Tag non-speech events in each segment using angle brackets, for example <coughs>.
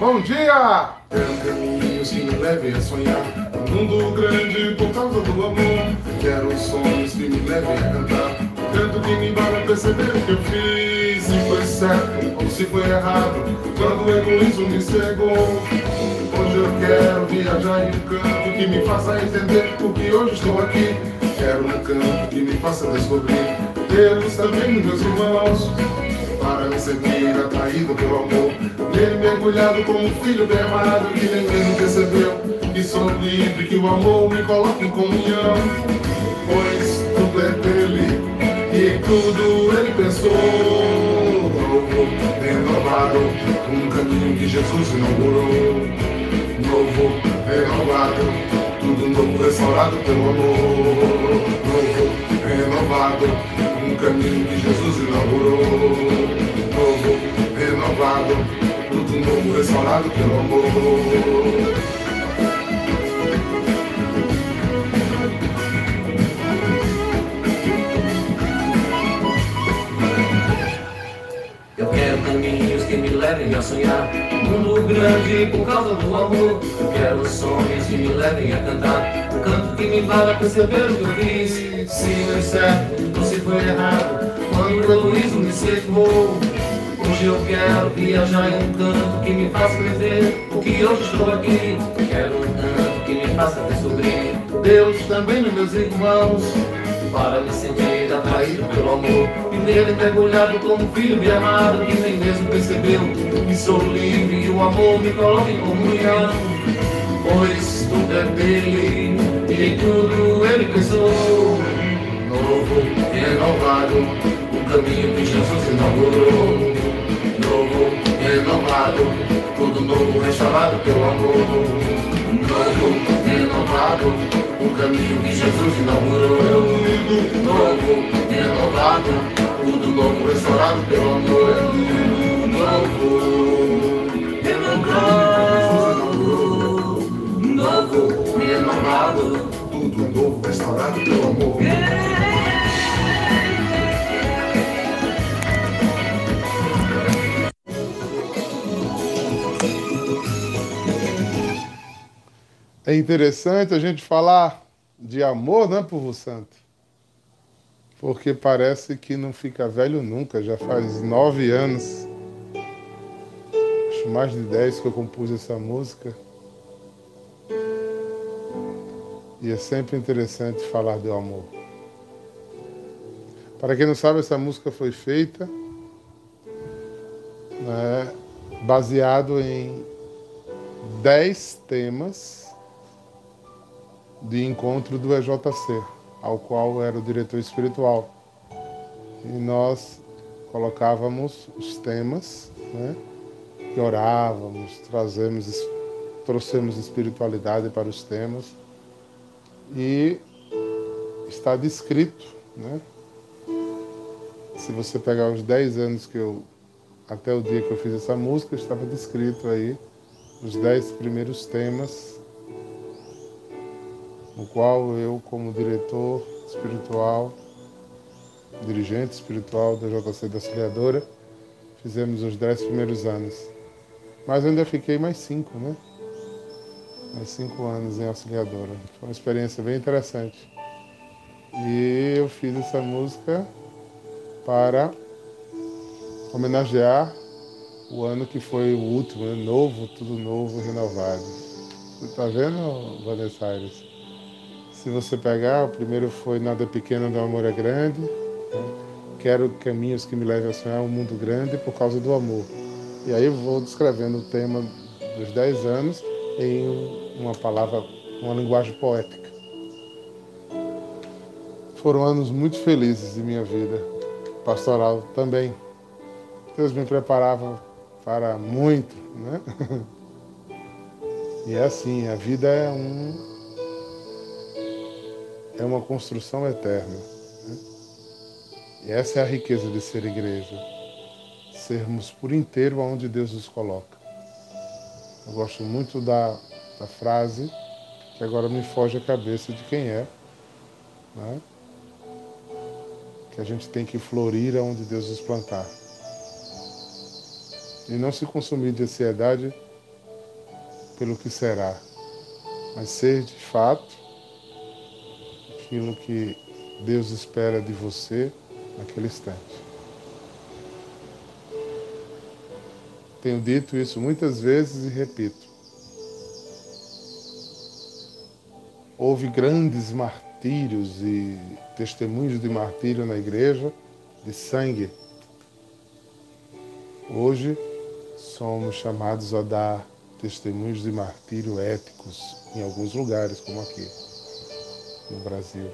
Bom dia! Quero caminhos que me levem a sonhar. Um mundo grande por causa do amor. Quero sonhos que me levem a cantar. Canto que me embala perceber o que eu fiz. Se foi certo ou se foi errado. Quando o egoísmo me cegou. Hoje eu quero viajar em um canto que me faça entender por que hoje estou aqui. Quero um canto que me faça descobrir Deus também meus irmãos para me sentir atraído pelo amor. Nele mergulhado como um filho bem amado que mesmo percebeu que sou livre, que o amor me coloca em comunhão. Pois tudo é dele e tudo ele pensou. Renovado, um caminho que Jesus inaugurou. Novo, renovado, tudo novo, restaurado pelo amor. Novo, renovado, um caminho que Jesus inaugurou. Novo, renovado, tudo novo, restaurado pelo amor. Que me levem a sonhar. Mundo grande por causa do amor. Eu quero sonhos que me levem a cantar. Um canto que me faça perceber o que eu fiz Se foi certo ou se foi errado. Quando o egoísmo me secou Hoje eu quero viajar em um canto que me faça viver O que hoje estou aqui. Quero um canto que me faça descobrir Deus também nos meus irmãos para me sentir atraído pelo amor. E nele mergulhado como filho bem amado Que nem mesmo percebeu que sou livre E o amor me coloca em comunhão. Pois tudo é dele E tudo ele pensou. Novo, renovado O caminho que Jesus inaugurou. Novo, renovado Tudo novo, restaurado pelo amor. Novo, renovado o caminho que Jesus inaugurou. Novo, renovado, tudo novo, restaurado pelo amor. Novo, renovado, novo, renovado, Tudo novo, restaurado pelo amor. É interessante a gente falar de amor, não é, povo santo? Porque parece que não fica velho nunca. Já faz nove anos, acho mais de dez que eu compus essa música. E é sempre interessante falar do amor. Para quem não sabe, essa música foi feita né, baseado em dez temas de encontro do EJC, ao qual era o diretor espiritual. E nós colocávamos os temas, né? E orávamos, trazemos, trouxemos espiritualidade para os temas. E está descrito, né? Se você pegar os 10 anos que eu, até o dia que eu fiz essa música, estava descrito aí os 10 primeiros temas no qual eu, como diretor espiritual, dirigente espiritual da JC da Auxiliadora, fizemos os dez primeiros anos. Mas ainda fiquei mais cinco, né? Mais cinco anos em Auxiliadora. Foi uma experiência bem interessante. E eu fiz essa música para homenagear o ano que foi o último, né? novo, tudo novo, renovado. Você está vendo, Vanessa Aires? Se você pegar, o primeiro foi Nada Pequeno do Amor é Grande. Né? Quero caminhos que me levem a sonhar um mundo grande por causa do amor. E aí eu vou descrevendo o tema dos 10 anos em uma palavra, uma linguagem poética. Foram anos muito felizes de minha vida, pastoral também. Deus me preparava para muito, né? <laughs> E é assim, a vida é um é uma construção eterna. Né? E essa é a riqueza de ser igreja. Sermos por inteiro aonde Deus nos coloca. Eu gosto muito da, da frase que agora me foge a cabeça de quem é, né? que a gente tem que florir aonde Deus nos plantar. E não se consumir de ansiedade pelo que será, mas ser de fato aquilo que Deus espera de você naquele instante. Tenho dito isso muitas vezes e repito. Houve grandes martírios e testemunhos de martírio na igreja, de sangue. Hoje somos chamados a dar testemunhos de martírio éticos em alguns lugares, como aqui no Brasil.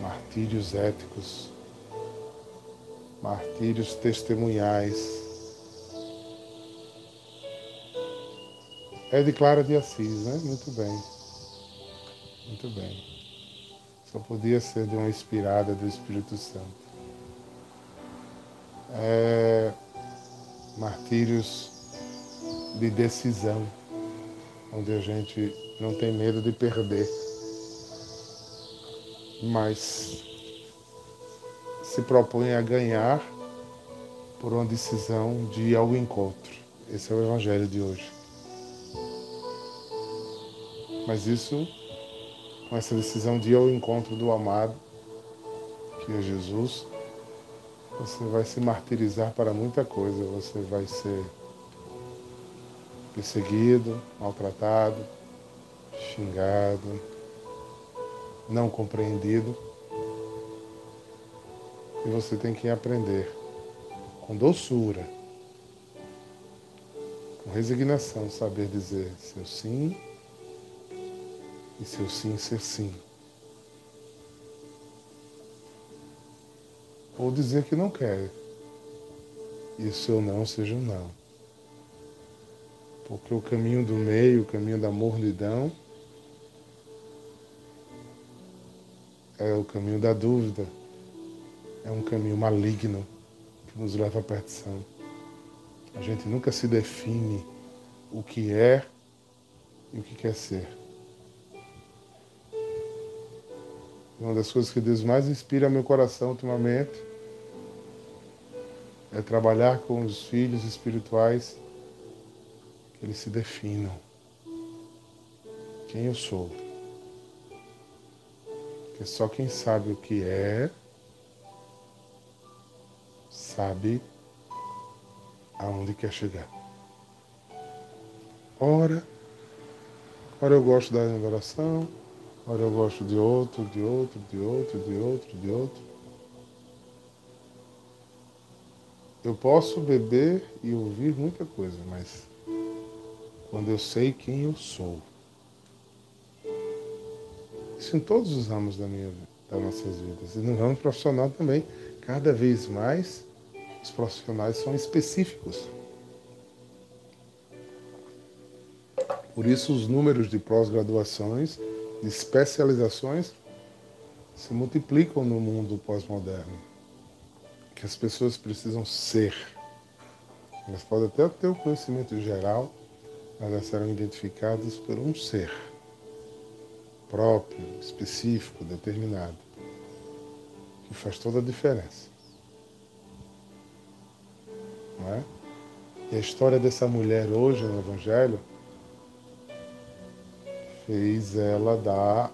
Martírios éticos, martírios testemunhais É de Clara de Assis, né? Muito bem. Muito bem. Só podia ser de uma inspirada do Espírito Santo. É... Martírios de decisão, onde a gente não tem medo de perder, mas se propõe a ganhar por uma decisão de ir ao encontro. Esse é o Evangelho de hoje. Mas isso, com essa decisão de ir ao encontro do amado, que é Jesus, você vai se martirizar para muita coisa. Você vai ser perseguido, maltratado, xingado, não compreendido. E você tem que aprender com doçura, com resignação, saber dizer seu sim e seu sim ser sim. Ou dizer que não quer e seu não seja um não. Porque o caminho do meio, o caminho da mornidão, é o caminho da dúvida, é um caminho maligno que nos leva à perdição. A gente nunca se define o que é e o que quer ser. Uma das coisas que Deus mais inspira meu coração ultimamente é trabalhar com os filhos espirituais, que eles se definam. Quem eu sou. Porque só quem sabe o que é, sabe aonde quer chegar. Ora, ora eu gosto da oração, Ora eu gosto de outro, de outro, de outro, de outro, de outro. Eu posso beber e ouvir muita coisa, mas quando eu sei quem eu sou. Isso em todos os ramos da minha, das nossas vidas. E no ramo profissional também, cada vez mais os profissionais são específicos. Por isso os números de pós-graduações de especializações se multiplicam no mundo pós-moderno. Que as pessoas precisam ser. Elas podem até ter o conhecimento geral, mas elas serão identificadas por um ser próprio, específico, determinado, que faz toda a diferença. Não é? E a história dessa mulher hoje no Evangelho fez ela dar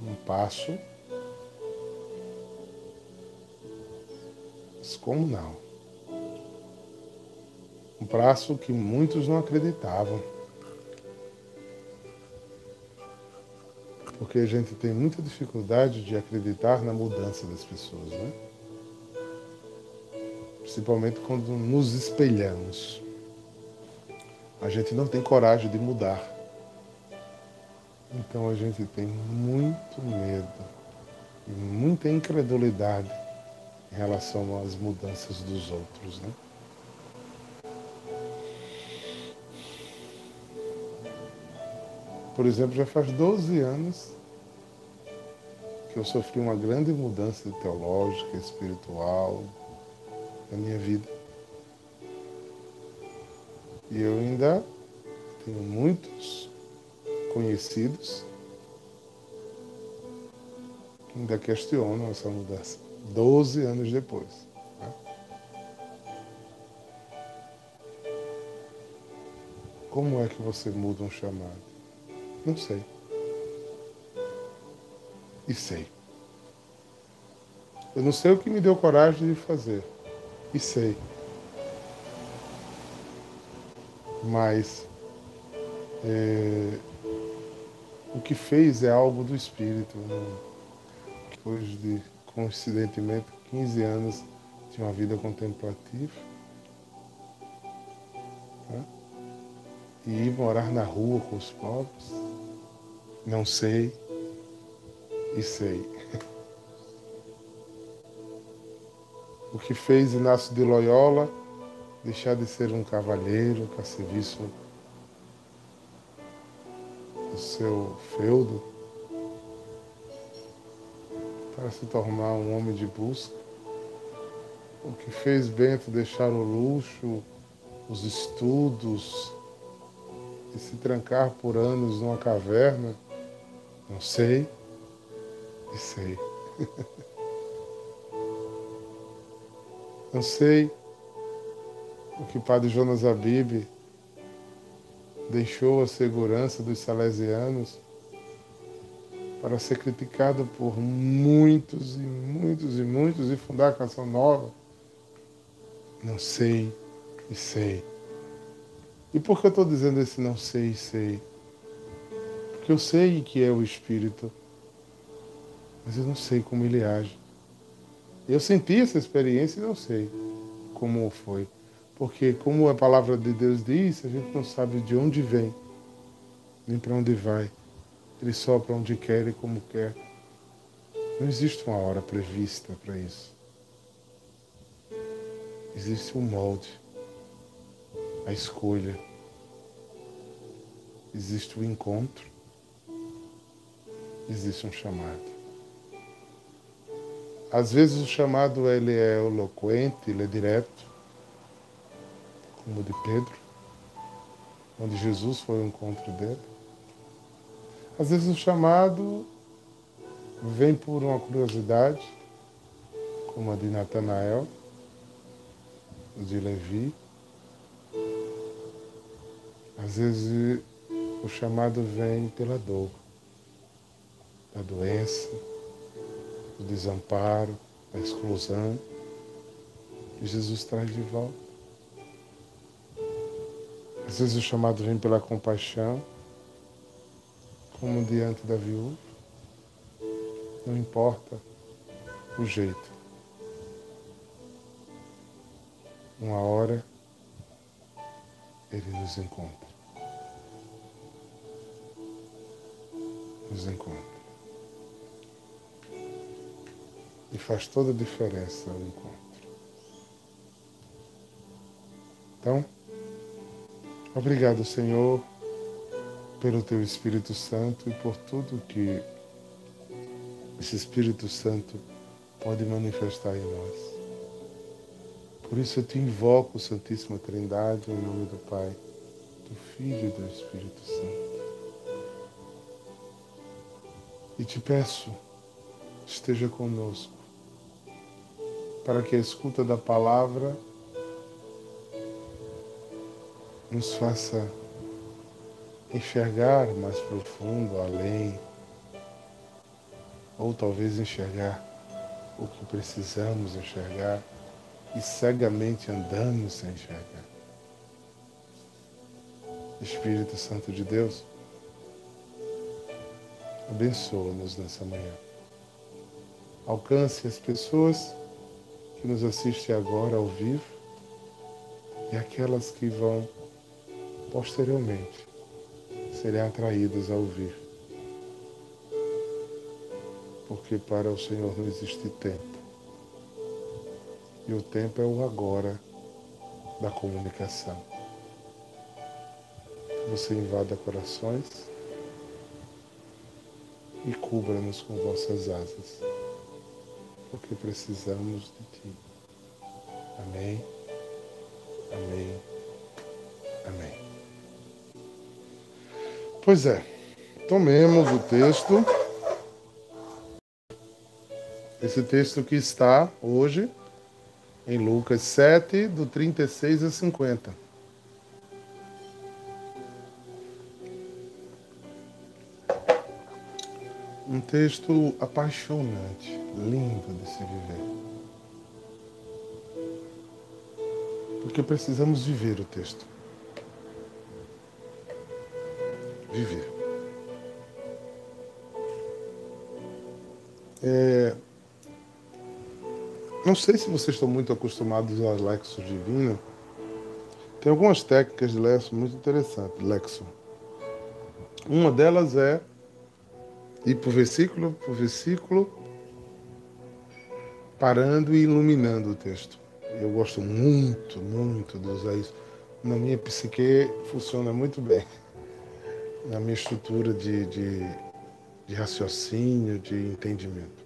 um passo descomunal. Um passo que muitos não acreditavam. Porque a gente tem muita dificuldade de acreditar na mudança das pessoas, né? Principalmente quando nos espelhamos. A gente não tem coragem de mudar. Então a gente tem muito medo e muita incredulidade em relação às mudanças dos outros, né? Por exemplo, já faz 12 anos que eu sofri uma grande mudança teológica, espiritual na minha vida. E eu ainda tenho muitos conhecidos ainda questionam essa mudança. Doze anos depois. Né? Como é que você muda um chamado? Não sei. E sei. Eu não sei o que me deu coragem de fazer. E sei. Mas é, o que fez é algo do espírito. Né? Depois de, coincidentemente, 15 anos de uma vida contemplativa. Né? E ir morar na rua com os pobres. Não sei. E sei. o que fez Inácio de Loyola deixar de ser um cavalheiro a serviço do seu feudo para se tornar um homem de busca. O que fez Bento deixar o luxo, os estudos e se trancar por anos numa caverna, não sei e sei. Não sei o que Padre Jonas Abib deixou a segurança dos salesianos para ser criticado por muitos e muitos e muitos e fundar a canção nova. Não sei e sei. E por que eu estou dizendo esse não sei e sei? Porque eu sei que é o Espírito, mas eu não sei como ele age. Eu senti essa experiência e não sei como foi. Porque, como a palavra de Deus diz, a gente não sabe de onde vem, nem para onde vai. Ele sopra onde quer e como quer. Não existe uma hora prevista para isso. Existe um molde, a escolha. Existe o encontro. Existe um chamado. Às vezes o chamado ele é eloquente, ele é direto, como o de Pedro, onde Jesus foi ao encontro dele. Às vezes o chamado vem por uma curiosidade, como a de Natanael, de Levi. Às vezes o chamado vem pela dor, da doença, do desamparo, da exclusão. E Jesus traz de volta. Às vezes o chamado vem pela compaixão, como diante da viúva. Não importa o jeito. Uma hora ele nos encontra. Nos encontra. E faz toda a diferença o encontro. Então, obrigado, Senhor, pelo Teu Espírito Santo e por tudo que esse Espírito Santo pode manifestar em nós. Por isso eu te invoco, Santíssima Trindade, em nome do Pai, do Filho e do Espírito Santo. E te peço, esteja conosco para que a escuta da palavra nos faça enxergar mais profundo, além, ou talvez enxergar o que precisamos enxergar e cegamente andamos sem enxergar. Espírito Santo de Deus, abençoa-nos nessa manhã. Alcance as pessoas que nos assiste agora ao vivo e aquelas que vão posteriormente serem atraídas a ouvir. Porque para o Senhor não existe tempo. E o tempo é o agora da comunicação. Você invada corações e cubra-nos com vossas asas porque precisamos de Ti. Amém, amém, amém. Pois é, retomemos o texto. Esse texto que está hoje em Lucas 7, do 36 a 50. Texto apaixonante, lindo de se viver. Porque precisamos viver o texto. Viver. É, não sei se vocês estão muito acostumados ao Lexo Divino. Tem algumas técnicas de Lexo muito interessantes. Lexo. Uma delas é ir por versículo por versículo, parando e iluminando o texto. Eu gosto muito, muito de usar isso. Na minha psique funciona muito bem. Na minha estrutura de, de, de raciocínio, de entendimento.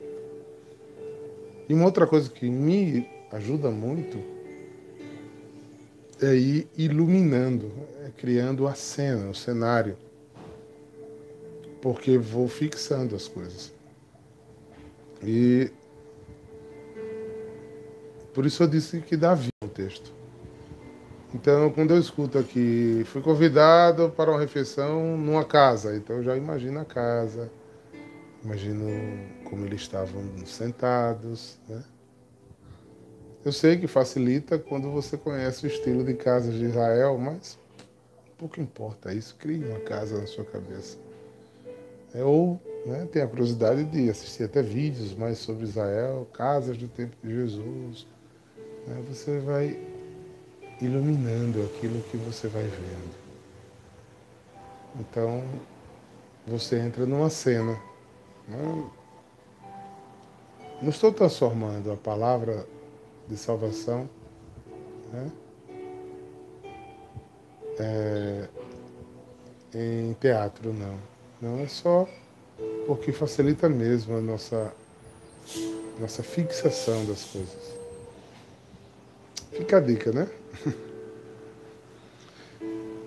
E uma outra coisa que me ajuda muito é ir iluminando, é criando a cena, o cenário. Porque vou fixando as coisas. E por isso eu disse que dá vida ao texto. Então, quando eu escuto aqui, fui convidado para uma refeição numa casa, então eu já imagino a casa, Imagino como eles estavam sentados, né? Eu sei que facilita quando você conhece o estilo de casas de Israel, mas pouco importa isso. Crie uma casa na sua cabeça. Ou né, tem a curiosidade de assistir até vídeos mais sobre Israel, casas do tempo de Jesus. Né, você vai iluminando aquilo que você vai vendo. Então, você entra numa cena não, não estou transformando a palavra de salvação né, é, em teatro, não. Não é só porque facilita mesmo a nossa, nossa fixação das coisas. Fica a dica, né? <laughs>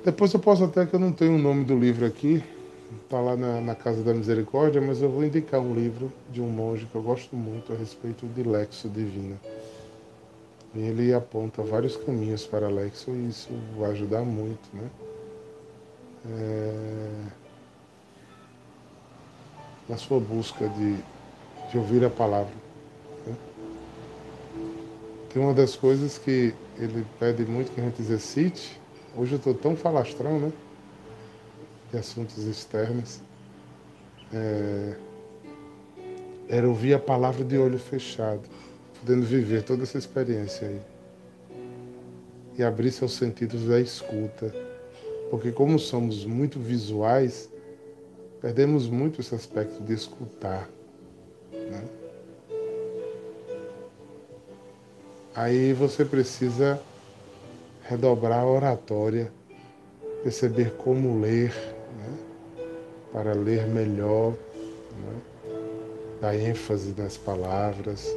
Depois eu posso até que eu não tenho o nome do livro aqui, está lá na, na, Casa da Misericórdia, mas eu vou indicar um livro de um monge que eu gosto muito a respeito de Lexo Divina. Ele aponta vários caminhos para Lexo e isso vai ajudar muito, né? É... Na sua busca de, de ouvir a palavra. Né? Tem uma das coisas que ele pede muito que a gente exercite. Hoje eu estou tão falastrão, né? de assuntos externos, é, era ouvir a palavra de olho fechado, podendo viver toda essa experiência aí. E abrir seus sentidos da escuta. Porque como somos muito visuais, perdemos muito esse aspecto de escutar. Né? Aí você precisa redobrar a oratória, perceber como ler, para ler melhor, né? dar ênfase nas palavras,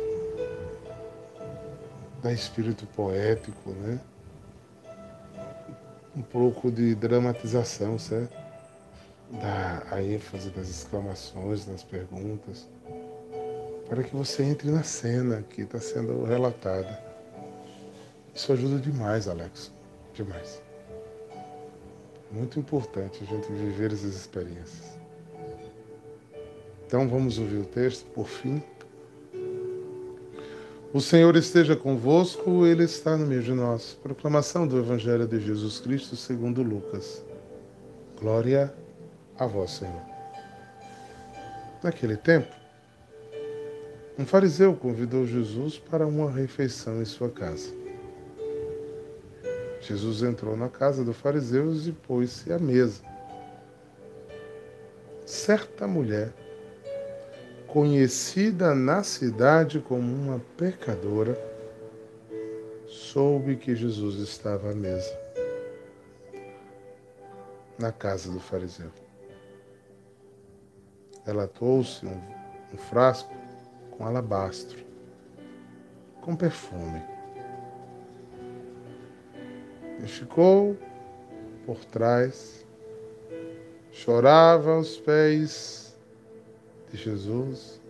dar espírito poético, né? um pouco de dramatização, certo? Dar a ênfase nas exclamações, nas perguntas, para que você entre na cena que está sendo relatada. Isso ajuda demais, Alex, demais. Muito importante a gente viver essas experiências. Então vamos ouvir o texto, por fim. O Senhor esteja convosco, Ele está no meio de nós. Proclamação do Evangelho de Jesus Cristo segundo Lucas. Glória a vós, Senhor. Naquele tempo, um fariseu convidou Jesus para uma refeição em sua casa. Jesus entrou na casa do fariseu e pôs-se à mesa. Certa mulher, conhecida na cidade como uma pecadora, soube que Jesus estava à mesa na casa do fariseu. Ela trouxe um, um frasco com alabastro, com perfume e ficou por trás chorava aos pés de Jesus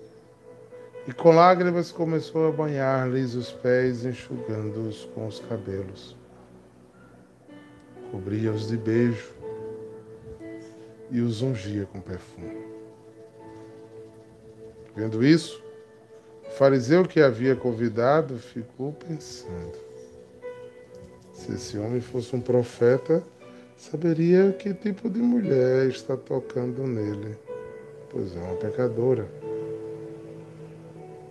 e com lágrimas começou a banhar-lhes os pés, enxugando-os com os cabelos. Cobria-os de beijo e os ungia com perfume. Vendo isso, o fariseu que havia convidado ficou pensando: se esse homem fosse um profeta, saberia que tipo de mulher está tocando nele, pois é uma pecadora.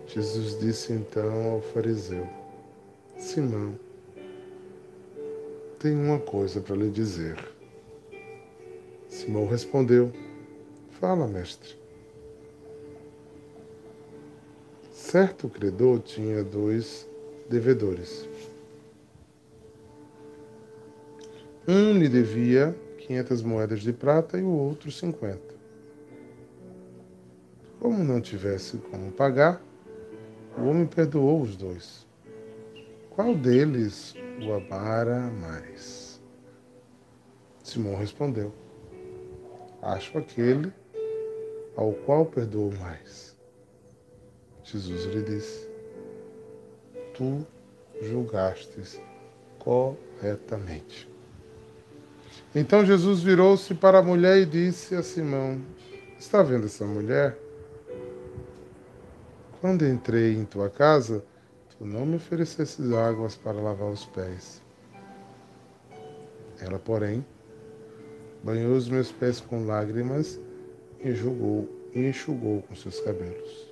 Jesus disse então ao fariseu: Simão, tenho uma coisa para lhe dizer. Simão respondeu: Fala, mestre. Certo credor tinha dois devedores. Um lhe devia 500 moedas de prata e o outro 50. Como não tivesse como pagar, o homem perdoou os dois. Qual deles o amara mais? Simão respondeu: Acho aquele ao qual perdoou mais. Jesus lhe disse: Tu julgastes corretamente. Então Jesus virou-se para a mulher e disse a Simão: Está vendo essa mulher? Quando entrei em tua casa, tu não me oferecesses águas para lavar os pés. Ela, porém, banhou os meus pés com lágrimas e enxugou, e enxugou com seus cabelos.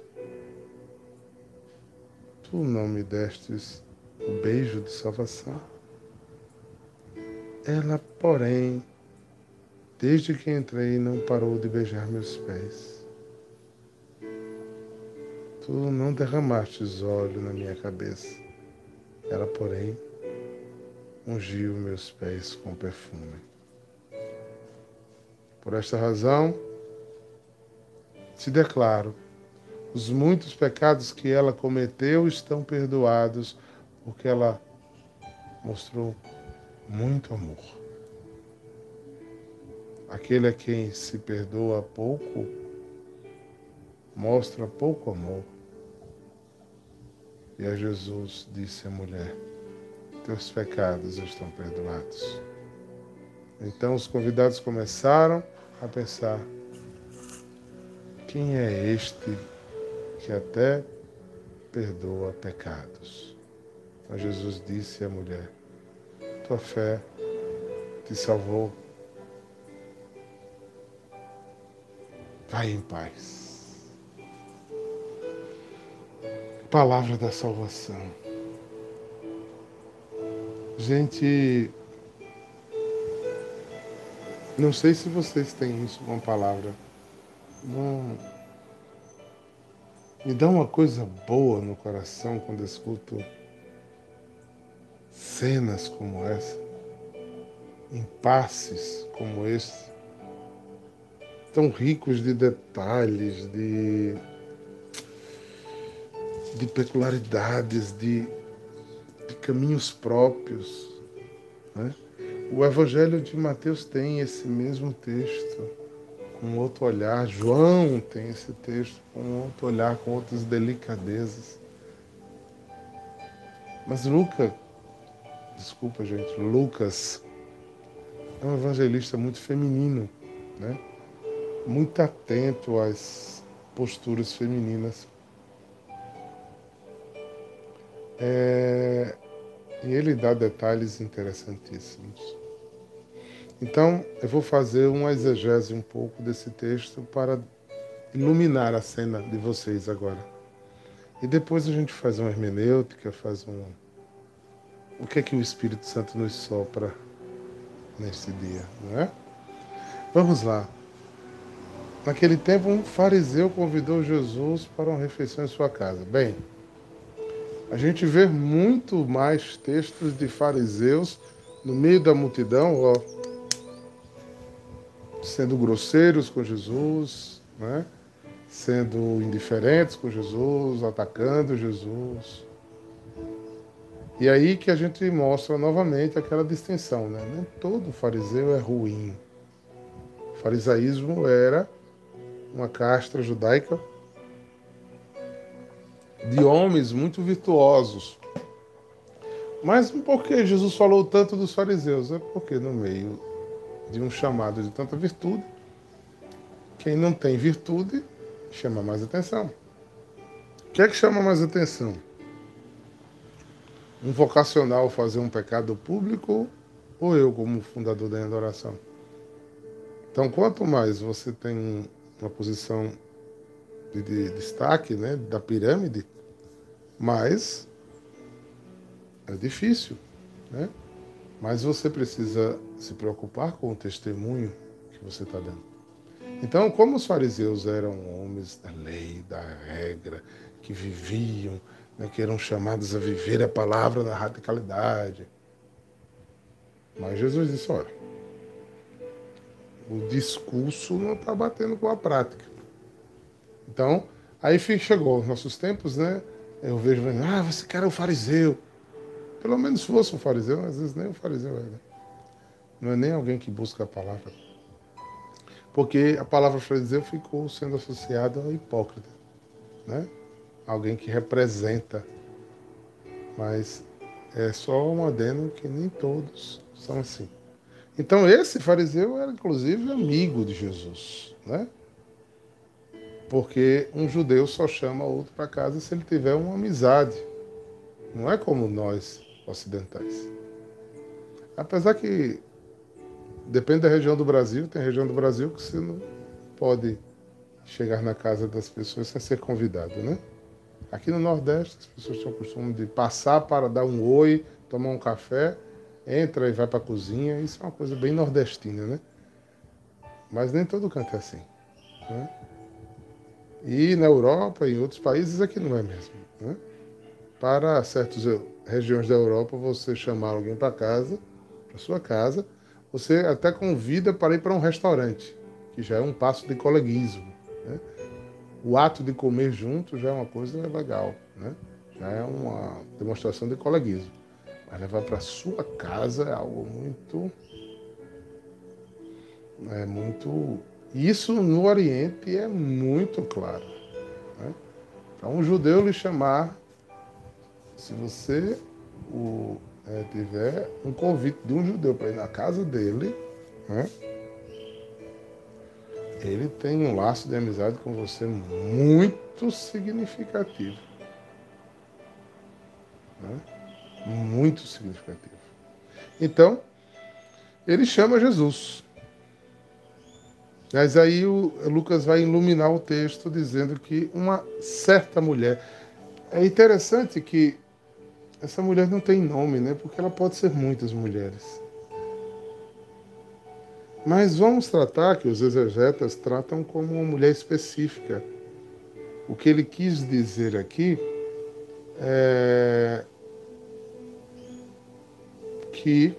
Tu não me destes o beijo de salvação? Ela, porém, desde que entrei, não parou de beijar meus pés. Tu não derramastes óleo na minha cabeça. Ela, porém, ungiu meus pés com perfume. Por esta razão, te declaro: os muitos pecados que ela cometeu estão perdoados, porque ela mostrou muito amor. Aquele a quem se perdoa pouco, mostra pouco amor. E a Jesus disse à mulher: Teus pecados estão perdoados. Então os convidados começaram a pensar: quem é este que até perdoa pecados? Mas Jesus disse à mulher: tua fé te salvou. Vai em paz. Palavra da salvação. Gente, não sei se vocês têm isso com a palavra. Não. Me dá uma coisa boa no coração quando escuto cenas como essa, impasses como esse, tão ricos de detalhes, de, de peculiaridades, de, de caminhos próprios. Né? O Evangelho de Mateus tem esse mesmo texto, com outro olhar. João tem esse texto com outro olhar, com outras delicadezas. Mas Lucas desculpa gente, Lucas é um evangelista muito feminino, né? muito atento às posturas femininas. É... E ele dá detalhes interessantíssimos. Então, eu vou fazer uma exegese um pouco desse texto para iluminar a cena de vocês agora. E depois a gente faz uma hermenêutica, faz um, o que é que o Espírito Santo nos sopra neste dia, não é? Vamos lá. Naquele tempo, um fariseu convidou Jesus para uma refeição em sua casa. Bem, a gente vê muito mais textos de fariseus no meio da multidão, ó, sendo grosseiros com Jesus, né? sendo indiferentes com Jesus, atacando Jesus. E aí que a gente mostra novamente aquela distinção, né? Nem todo fariseu é ruim. O farisaísmo era uma casta judaica de homens muito virtuosos. Mas por que Jesus falou tanto dos fariseus? É porque no meio de um chamado de tanta virtude, quem não tem virtude chama mais atenção. O que é que chama mais atenção? Um vocacional fazer um pecado público ou eu como fundador da adoração? Então, quanto mais você tem uma posição de, de destaque né, da pirâmide, mais é difícil, né? Mas você precisa se preocupar com o testemunho que você está dando. Então, como os fariseus eram homens da lei, da regra, que viviam, né, que eram chamados a viver a palavra na radicalidade. Mas Jesus disse: olha, o discurso não está batendo com a prática. Então, aí chegou os nossos tempos, né? Eu vejo, ah, você quer o fariseu. Pelo menos fosse um fariseu, às vezes nem um fariseu é. Né? Não é nem alguém que busca a palavra. Porque a palavra fariseu ficou sendo associada ao hipócrita. Né? Alguém que representa. Mas é só um adeno que nem todos são assim. Então esse fariseu era inclusive amigo de Jesus. Né? Porque um judeu só chama outro para casa se ele tiver uma amizade. Não é como nós ocidentais. Apesar que depende da região do Brasil, tem região do Brasil que você não pode chegar na casa das pessoas sem ser convidado, né? Aqui no Nordeste, as pessoas têm o costume de passar para dar um oi, tomar um café, entra e vai para a cozinha. Isso é uma coisa bem nordestina, né? Mas nem todo canto é assim. Né? E na Europa e em outros países aqui não é mesmo. Né? Para certas regiões da Europa, você chamar alguém para casa, para sua casa, você até convida para ir para um restaurante, que já é um passo de coleguismo. Né? O ato de comer junto já é uma coisa legal, né? já é uma demonstração de coleguismo. Mas levar para sua casa é algo muito. É muito. Isso no Oriente é muito claro. Né? Para um judeu lhe chamar se você o, é, tiver um convite de um judeu para ir na casa dele, né, ele tem um laço de amizade com você muito significativo. Né? Muito significativo. Então, ele chama Jesus. Mas aí o Lucas vai iluminar o texto dizendo que uma certa mulher. É interessante que essa mulher não tem nome, né? Porque ela pode ser muitas mulheres. Mas vamos tratar que os exegetas tratam como uma mulher específica. O que ele quis dizer aqui é que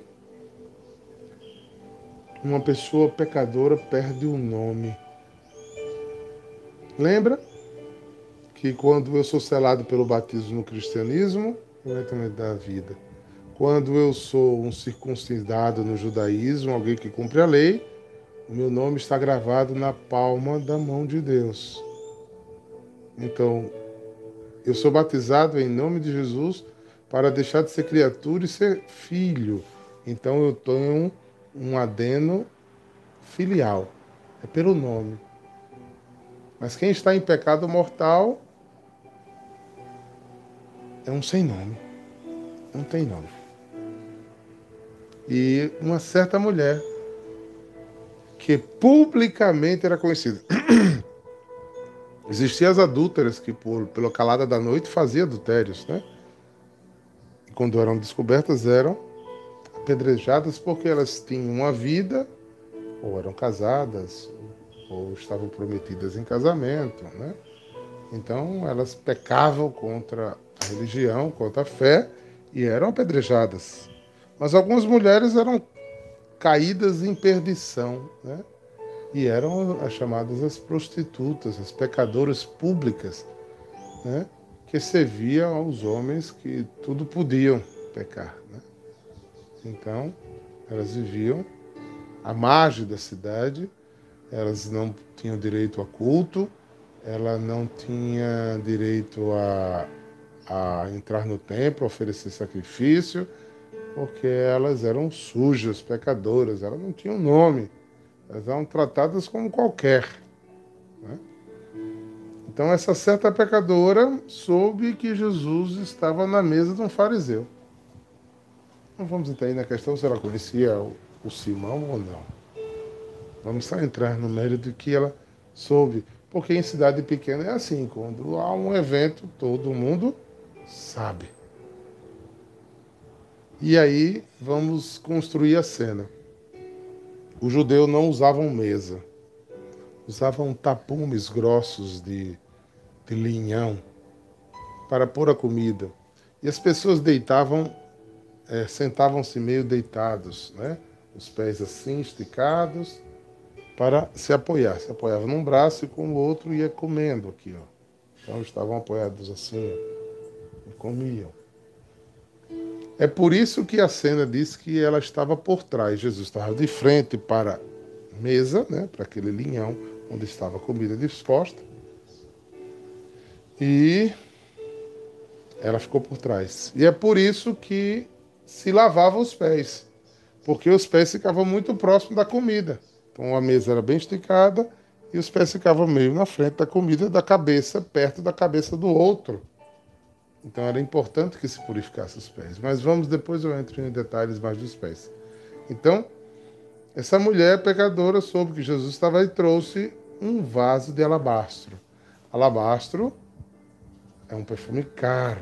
uma pessoa pecadora perde o nome. Lembra que quando eu sou selado pelo batismo no cristianismo, completamente da vida. Quando eu sou um circuncidado no judaísmo, alguém que cumpre a lei, o meu nome está gravado na palma da mão de Deus. Então, eu sou batizado em nome de Jesus para deixar de ser criatura e ser filho. Então, eu tenho um adeno filial. É pelo nome. Mas quem está em pecado mortal é um sem nome. Não tem nome. E uma certa mulher que publicamente era conhecida. <coughs> Existiam as adúlteras que, por, pela calada da noite, faziam adultérios, né? E quando eram descobertas, eram apedrejadas porque elas tinham uma vida, ou eram casadas, ou estavam prometidas em casamento, né? Então, elas pecavam contra a religião, contra a fé, e eram apedrejadas. Mas algumas mulheres eram caídas em perdição, né? e eram as chamadas as prostitutas, as pecadoras públicas, né? que serviam aos homens que tudo podiam pecar. Né? Então, elas viviam à margem da cidade, elas não tinham direito a culto, ela não tinha direito a, a entrar no templo, oferecer sacrifício, porque elas eram sujas, pecadoras, elas não tinham nome, elas eram tratadas como qualquer. Né? Então, essa certa pecadora soube que Jesus estava na mesa de um fariseu. Não vamos entrar aí na questão se ela conhecia o, o Simão ou não. Vamos só entrar no mérito que ela soube. Porque em cidade pequena é assim, quando há um evento, todo mundo sabe. E aí vamos construir a cena. Os judeus não usavam mesa, usavam tapumes grossos de, de linhão para pôr a comida. E as pessoas deitavam, é, sentavam-se meio deitados, né? os pés assim esticados, para se apoiar. Se apoiava num braço e com o outro ia comendo aqui. Ó. Então estavam apoiados assim ó, comiam. É por isso que a cena diz que ela estava por trás. Jesus estava de frente para a mesa, né, para aquele linhão onde estava a comida disposta. E ela ficou por trás. E é por isso que se lavava os pés, porque os pés ficavam muito próximos da comida. Então a mesa era bem esticada e os pés ficavam meio na frente da comida, da cabeça, perto da cabeça do outro. Então era importante que se purificasse os pés. Mas vamos depois eu entro em detalhes mais dos pés. Então, essa mulher pecadora soube que Jesus estava e trouxe um vaso de alabastro. Alabastro é um perfume caro.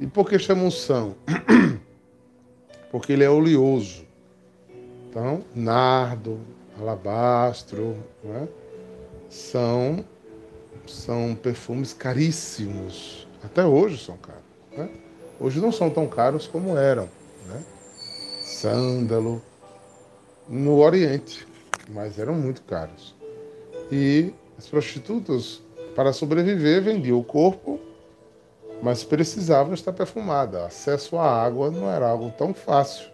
E por que chama unção? <clears throat> Porque ele é oleoso. Então, nardo, alabastro, é? são, são perfumes caríssimos. Até hoje são caros. Né? Hoje não são tão caros como eram. Né? Sândalo, no Oriente, mas eram muito caros. E as prostitutas, para sobreviver, vendiam o corpo, mas precisavam estar perfumada. Acesso à água não era algo tão fácil.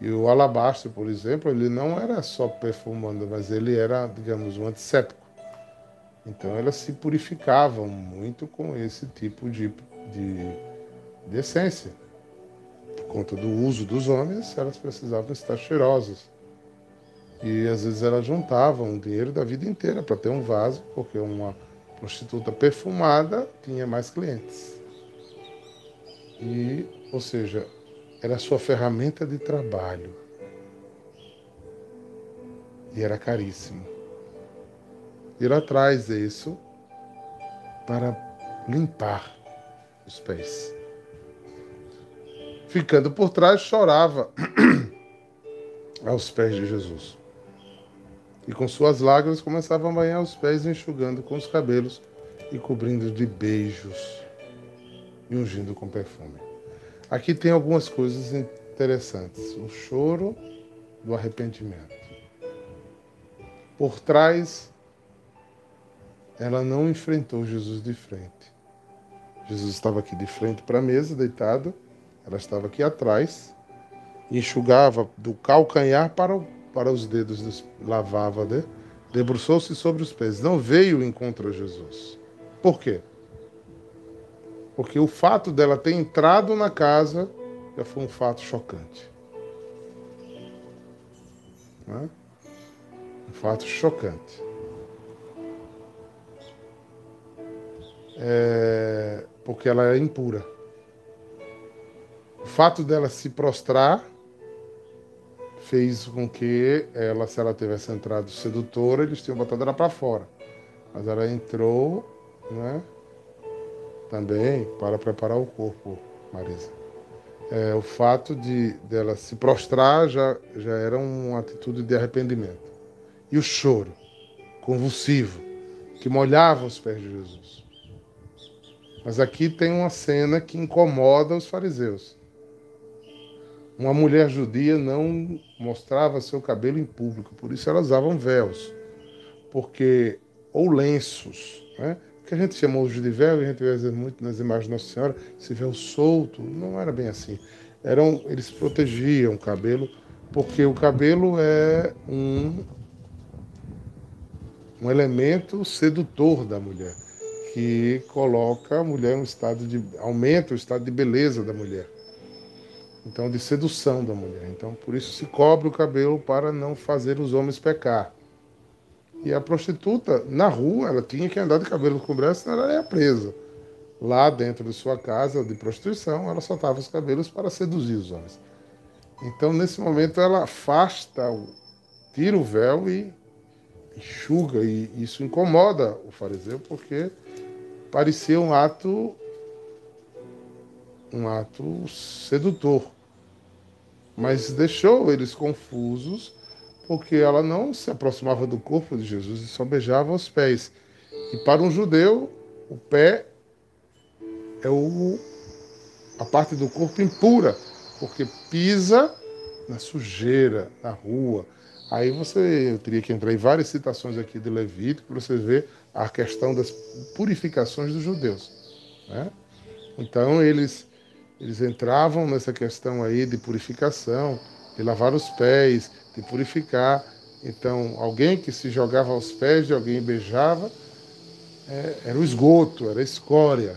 E o alabastro, por exemplo, ele não era só perfumando, mas ele era, digamos, um antisséptico. Então elas se purificavam muito com esse tipo de, de, de essência. Por conta do uso dos homens, elas precisavam estar cheirosas. E às vezes elas juntavam o dinheiro da vida inteira para ter um vaso, porque uma prostituta perfumada tinha mais clientes. E, ou seja, era a sua ferramenta de trabalho. E era caríssimo. E ela traz isso para limpar os pés. Ficando por trás, chorava <clears throat> aos pés de Jesus. E com suas lágrimas começava a banhar os pés, enxugando com os cabelos e cobrindo de beijos e ungindo com perfume. Aqui tem algumas coisas interessantes. O choro do arrependimento. Por trás, ela não enfrentou Jesus de frente. Jesus estava aqui de frente para a mesa, deitado. Ela estava aqui atrás, enxugava do calcanhar para, o, para os dedos, lavava, né? debruçou-se sobre os pés. Não veio encontro a Jesus. Por quê? Porque o fato dela ter entrado na casa já foi um fato chocante. Né? Um fato chocante. É, porque ela é impura. O fato dela se prostrar fez com que ela, se ela tivesse entrado sedutora, eles tinham botado ela para fora. Mas ela entrou, né? também para preparar o corpo, Marisa. É, o fato de dela se prostrar já, já era uma atitude de arrependimento. E o choro convulsivo que molhava os pés de Jesus. Mas aqui tem uma cena que incomoda os fariseus. Uma mulher judia não mostrava seu cabelo em público, por isso elas usavam véus, porque ou lenços, né? que a gente chama hoje de véu, e a gente vê muito nas imagens de Nossa Senhora, esse véu solto, não era bem assim. Eram, eles protegiam o cabelo, porque o cabelo é um, um elemento sedutor da mulher, que coloca a mulher em um estado de. aumenta o estado de beleza da mulher. Então, de sedução da mulher. Então, por isso se cobre o cabelo para não fazer os homens pecar. E a prostituta, na rua, ela tinha que andar de cabelo coberto, senão ela ia presa. Lá dentro de sua casa de prostituição, ela soltava os cabelos para seduzir os homens. Então, nesse momento, ela afasta, tira o véu e enxuga, e isso incomoda o fariseu, porque parecia um ato um ato sedutor. Mas deixou eles confusos, porque ela não se aproximava do corpo de Jesus e só beijava os pés. E para um judeu, o pé é o, a parte do corpo impura, porque pisa na sujeira, na rua. Aí você eu teria que entrar em várias citações aqui de Levítico para você ver a questão das purificações dos judeus. Né? Então eles, eles entravam nessa questão aí de purificação, de lavar os pés, de purificar. Então alguém que se jogava aos pés de alguém e beijava, é, era o esgoto, era a escória.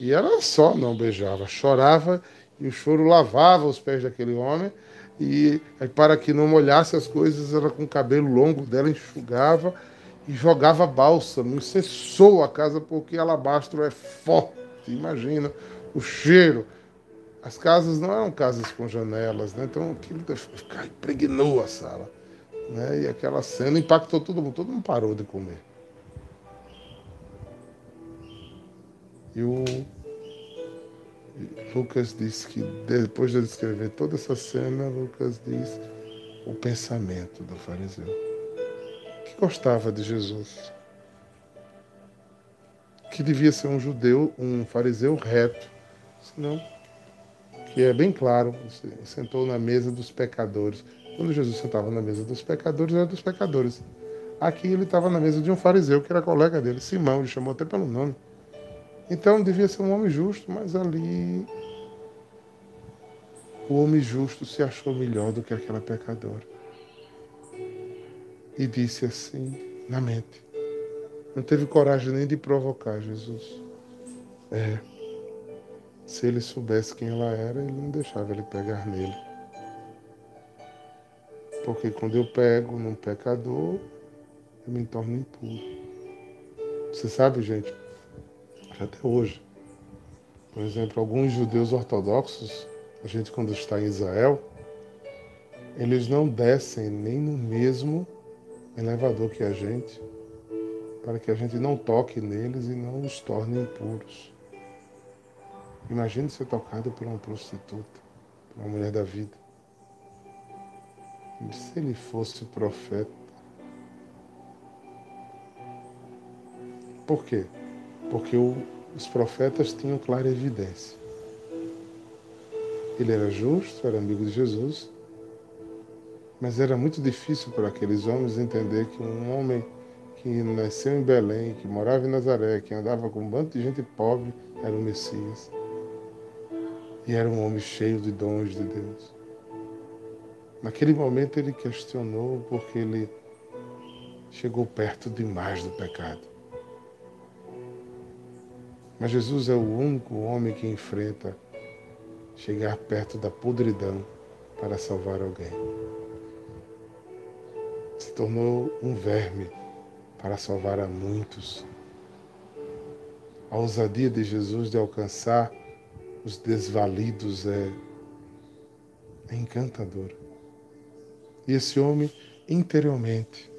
E ela só não beijava, chorava e o choro lavava os pés daquele homem e para que não molhasse as coisas, ela com o cabelo longo dela enxugava e jogava bálsamo, cessou a casa porque alabastro é forte, imagina o cheiro. As casas não eram casas com janelas, né? então aquilo impregnou a sala. Né? E aquela cena impactou todo mundo, todo mundo parou de comer. E o Lucas diz que depois de descrever toda essa cena, Lucas diz o pensamento do fariseu, que gostava de Jesus, que devia ser um judeu, um fariseu reto, senão que é bem claro, sentou na mesa dos pecadores. Quando Jesus sentava na mesa dos pecadores, era dos pecadores. Aqui ele estava na mesa de um fariseu, que era colega dele, Simão, ele chamou até pelo nome. Então devia ser um homem justo, mas ali o homem justo se achou melhor do que aquela pecadora. E disse assim, na mente. Não teve coragem nem de provocar Jesus. É. Se ele soubesse quem ela era, ele não deixava ele pegar nele. Porque quando eu pego num pecador, eu me torno impuro. Você sabe, gente, até hoje. Por exemplo, alguns judeus ortodoxos, a gente quando está em Israel, eles não descem nem no mesmo elevador que a gente, para que a gente não toque neles e não os torne impuros. Imagine ser tocado por uma prostituta, por uma mulher da vida. E se ele fosse profeta? Por quê? porque o, os profetas tinham clara evidência. Ele era justo, era amigo de Jesus, mas era muito difícil para aqueles homens entender que um homem que nasceu em Belém, que morava em Nazaré, que andava com um bando de gente pobre, era o Messias. E era um homem cheio de dons de Deus. Naquele momento ele questionou porque ele chegou perto demais do pecado. Mas Jesus é o único homem que enfrenta chegar perto da podridão para salvar alguém. Tornou um verme para salvar a muitos. A ousadia de Jesus de alcançar os desvalidos é, é encantadora. E esse homem, interiormente,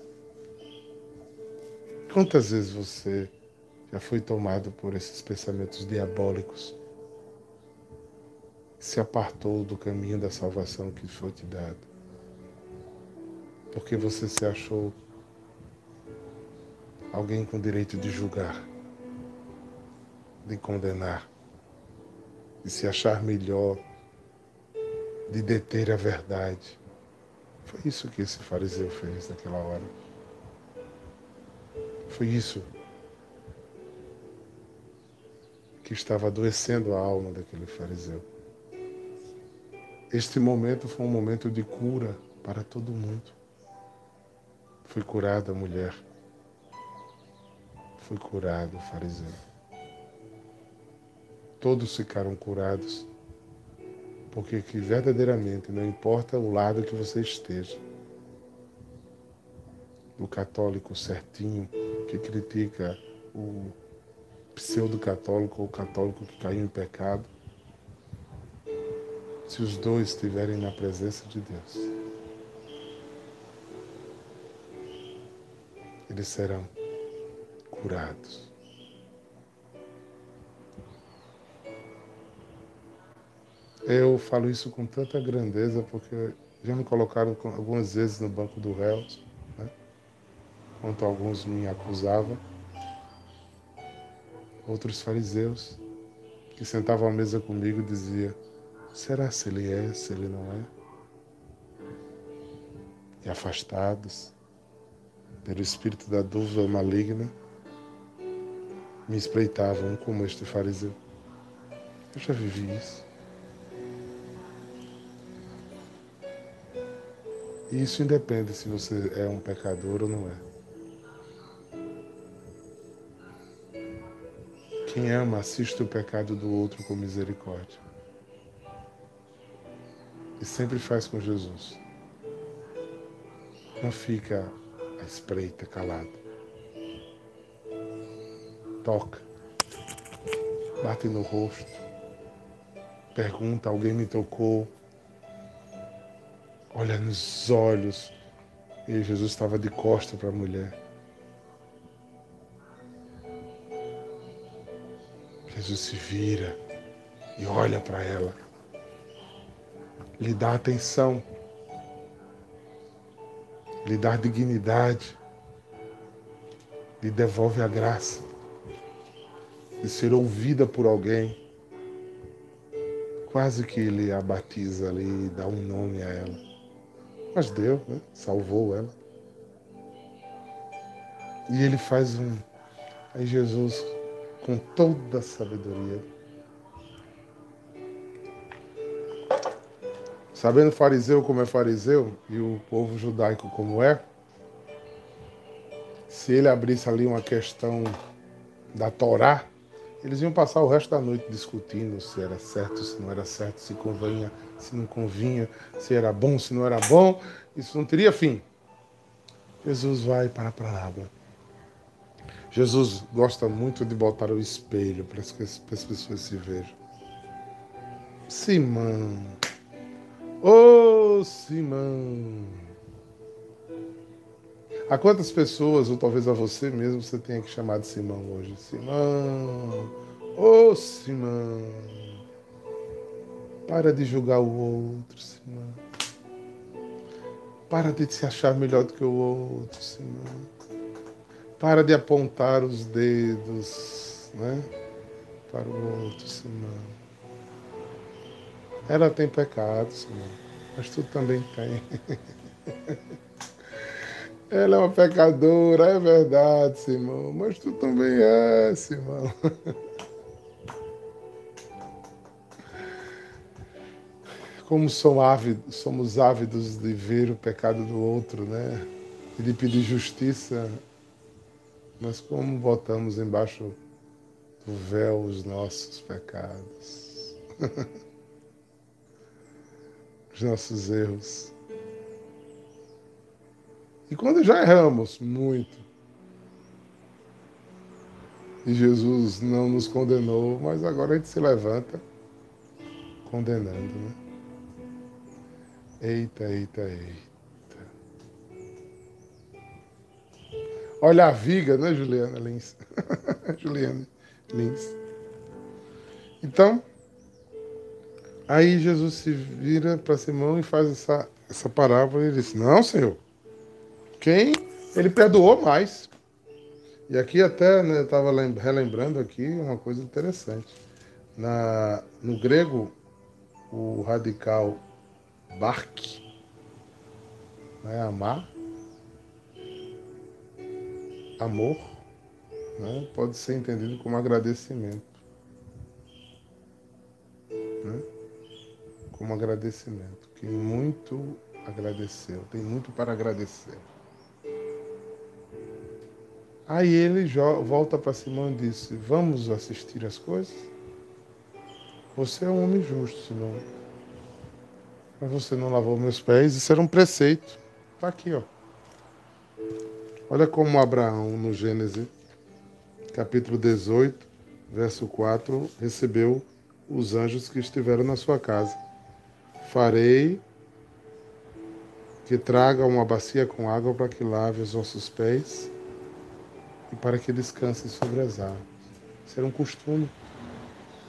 quantas vezes você já foi tomado por esses pensamentos diabólicos, se apartou do caminho da salvação que foi te dado, porque você se achou alguém com direito de julgar, de condenar, de se achar melhor, de deter a verdade. Foi isso que esse fariseu fez naquela hora. Foi isso que estava adoecendo a alma daquele fariseu. Este momento foi um momento de cura para todo mundo. Foi curada a mulher foi curado, o fariseu. Todos ficaram curados, porque que verdadeiramente não importa o lado que você esteja, do católico certinho que critica o pseudo-católico ou católico que caiu em pecado, se os dois estiverem na presença de Deus, eles serão curados. Eu falo isso com tanta grandeza porque já me colocaram algumas vezes no banco do réus, né? enquanto alguns me acusavam. Outros fariseus que sentavam à mesa comigo diziam: será se ele é, se ele não é? E afastados pelo espírito da dúvida maligna, me espreitavam como este fariseu. Eu já vivi isso. E isso independe se você é um pecador ou não é. Quem ama, assiste o pecado do outro com misericórdia. E sempre faz com Jesus. Não fica espreita, calado. Toca. Bate no rosto. Pergunta, alguém me tocou? Olha nos olhos. E Jesus estava de costa para a mulher. Jesus se vira e olha para ela, lhe dá atenção, lhe dá dignidade, lhe devolve a graça de ser ouvida por alguém. Quase que ele a batiza ali dá um nome a ela. Mas deu, né? salvou ela. E ele faz um. Aí Jesus com toda a sabedoria. Sabendo o fariseu como é fariseu e o povo judaico como é, se ele abrisse ali uma questão da Torá, eles iam passar o resto da noite discutindo se era certo, se não era certo, se convinha, se não convinha, se era bom, se não era bom. Isso não teria fim. Jesus vai para a palavra. Jesus gosta muito de botar o espelho para que as pessoas se vejam. Simão. Ô oh, Simão. A quantas pessoas, ou talvez a você mesmo, você tenha que chamar de Simão hoje? Simão. Ô oh, Simão. Para de julgar o outro, Simão. Para de se achar melhor do que o outro, Simão. Para de apontar os dedos né, para o outro, Simão. Ela tem pecado, Simão, mas tu também tem. <laughs> Ela é uma pecadora, é verdade, Simão, mas tu também é, Simão. <laughs> Como somos ávidos, somos ávidos de ver o pecado do outro, né? E de pedir justiça mas como botamos embaixo do véu os nossos pecados, <laughs> os nossos erros. E quando já erramos muito, e Jesus não nos condenou, mas agora a gente se levanta condenando, né? Eita, eita, eita. Olha a viga, né, Juliana Lins? <laughs> Juliana Lins. Então, aí Jesus se vira para Simão e faz essa, essa parábola e diz: Não, Senhor, quem ele perdoou mais. E aqui até né, eu estava relembrando aqui uma coisa interessante. Na, no grego, o radical bark, né, amar, amor né, pode ser entendido como agradecimento. Né? Como agradecimento. Quem muito agradeceu, tem muito para agradecer. Aí ele volta para Simão e disse: Vamos assistir as coisas? Você é um homem justo, Simão. Mas você não lavou meus pés. Isso era um preceito. Está aqui, ó. Olha como Abraão, no Gênesis, capítulo 18, verso 4, recebeu os anjos que estiveram na sua casa. Farei que traga uma bacia com água para que lave os vossos pés e para que descanse sobre as águas. Era um costume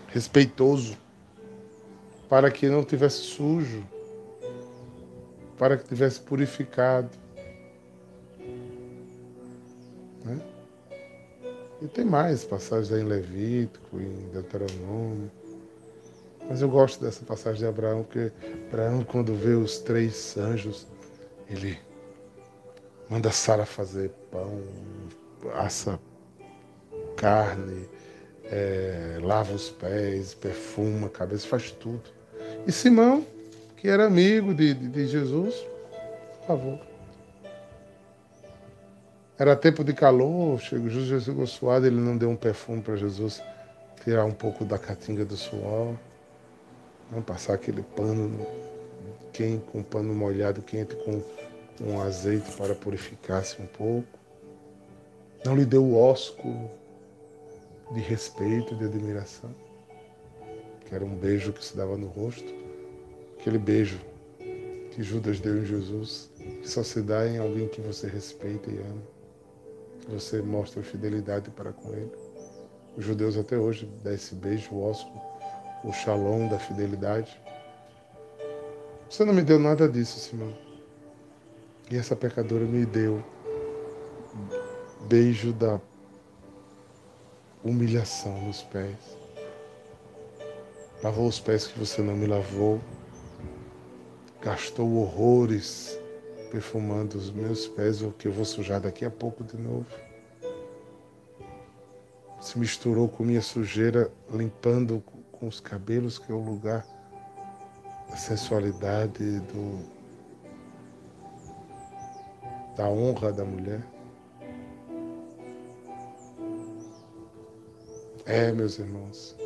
respeitoso, para que não tivesse sujo, para que tivesse purificado. Né? E tem mais passagens em Levítico, em Deuteronômio. Mas eu gosto dessa passagem de Abraão, porque Abraão, quando vê os três anjos, ele manda Sara fazer pão, assa carne, é, lava os pés, perfuma a cabeça, faz tudo. E Simão, que era amigo de, de, de Jesus. Era tempo de calor, chegou, Jesus chegou suado, ele não deu um perfume para Jesus tirar um pouco da catinga do suor, não passar aquele pano quente, com pano molhado quente com um azeite para purificar-se um pouco. Não lhe deu o ósculo de respeito, de admiração, que era um beijo que se dava no rosto, aquele beijo que Judas deu em Jesus, que só se dá em alguém que você respeita e ama, que você mostra fidelidade para com ele. Os judeus até hoje dão esse beijo, o ósculo, o shalom da fidelidade. Você não me deu nada disso, Simão. E essa pecadora me deu beijo da humilhação nos pés. Lavou os pés que você não me lavou. Gastou horrores perfumando os meus pés, o que eu vou sujar daqui a pouco de novo. Se misturou com minha sujeira, limpando com os cabelos, que é o lugar da sensualidade, do, da honra da mulher. É, meus irmãos,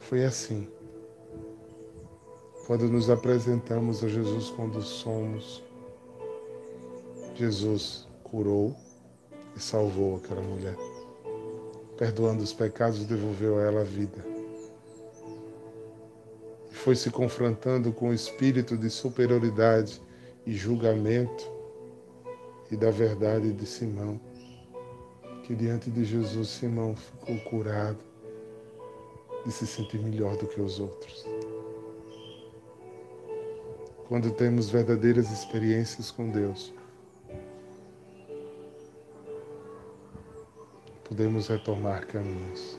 foi assim. Quando nos apresentamos a Jesus quando somos, Jesus curou e salvou aquela mulher. Perdoando os pecados, devolveu a ela a vida. E foi se confrontando com o espírito de superioridade e julgamento e da verdade de Simão que diante de Jesus Simão ficou curado de se sentir melhor do que os outros. Quando temos verdadeiras experiências com Deus, podemos retomar caminhos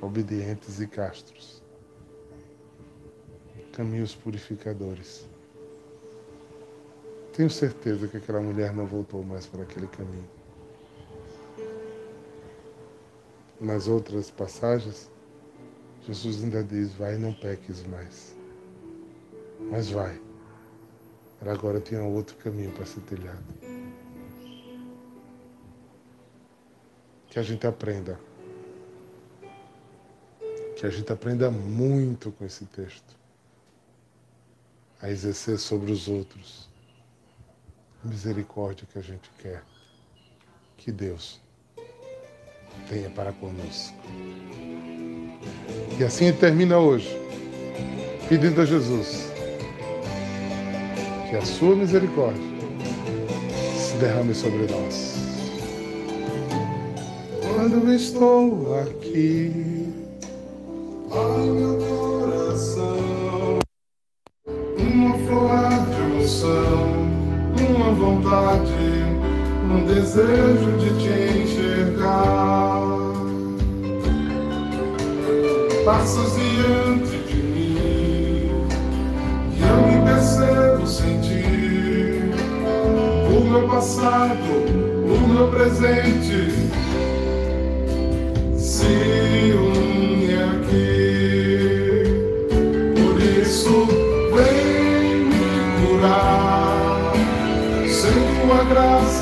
obedientes e castros, caminhos purificadores. Tenho certeza que aquela mulher não voltou mais para aquele caminho. nas outras passagens, Jesus ainda diz: Vai, não peques mais. Mas vai. Ela agora tinha outro caminho para ser trilhado. Que a gente aprenda. Que a gente aprenda muito com esse texto. A exercer sobre os outros a misericórdia que a gente quer. Que Deus tenha para conosco. E assim termina hoje, pedindo a Jesus que a sua misericórdia se derrame sobre nós. Quando estou aqui, ai meu coração, uma flor de emoção, uma vontade, um desejo de te enxergar. Passas diante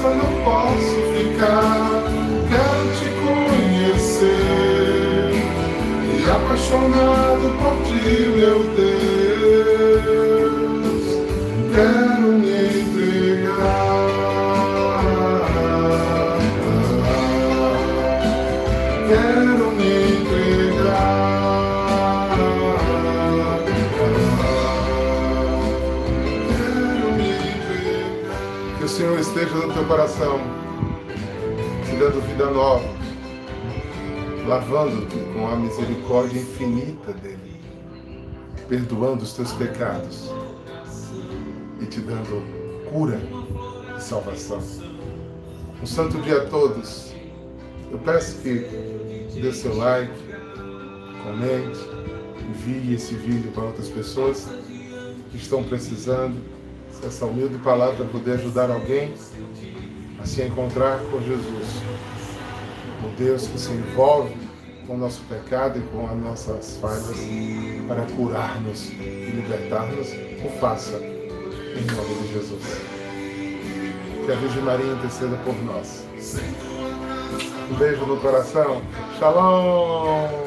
só não posso ficar. Quero te conhecer e apaixonado por ti, meu Deus. Teu coração, te dando vida nova lavando-te com a misericórdia infinita dele, perdoando os teus pecados e te dando cura e salvação. Um santo dia a todos. Eu peço que dê seu like, comente, envie esse vídeo para outras pessoas que estão precisando. Essa humilde palavra puder ajudar alguém a se encontrar com Jesus o Deus que se envolve com o nosso pecado e com as nossas falhas para curar-nos e libertar-nos, o faça em nome de Jesus. Que a Virgem Maria interceda por nós. Um beijo no coração. Shalom!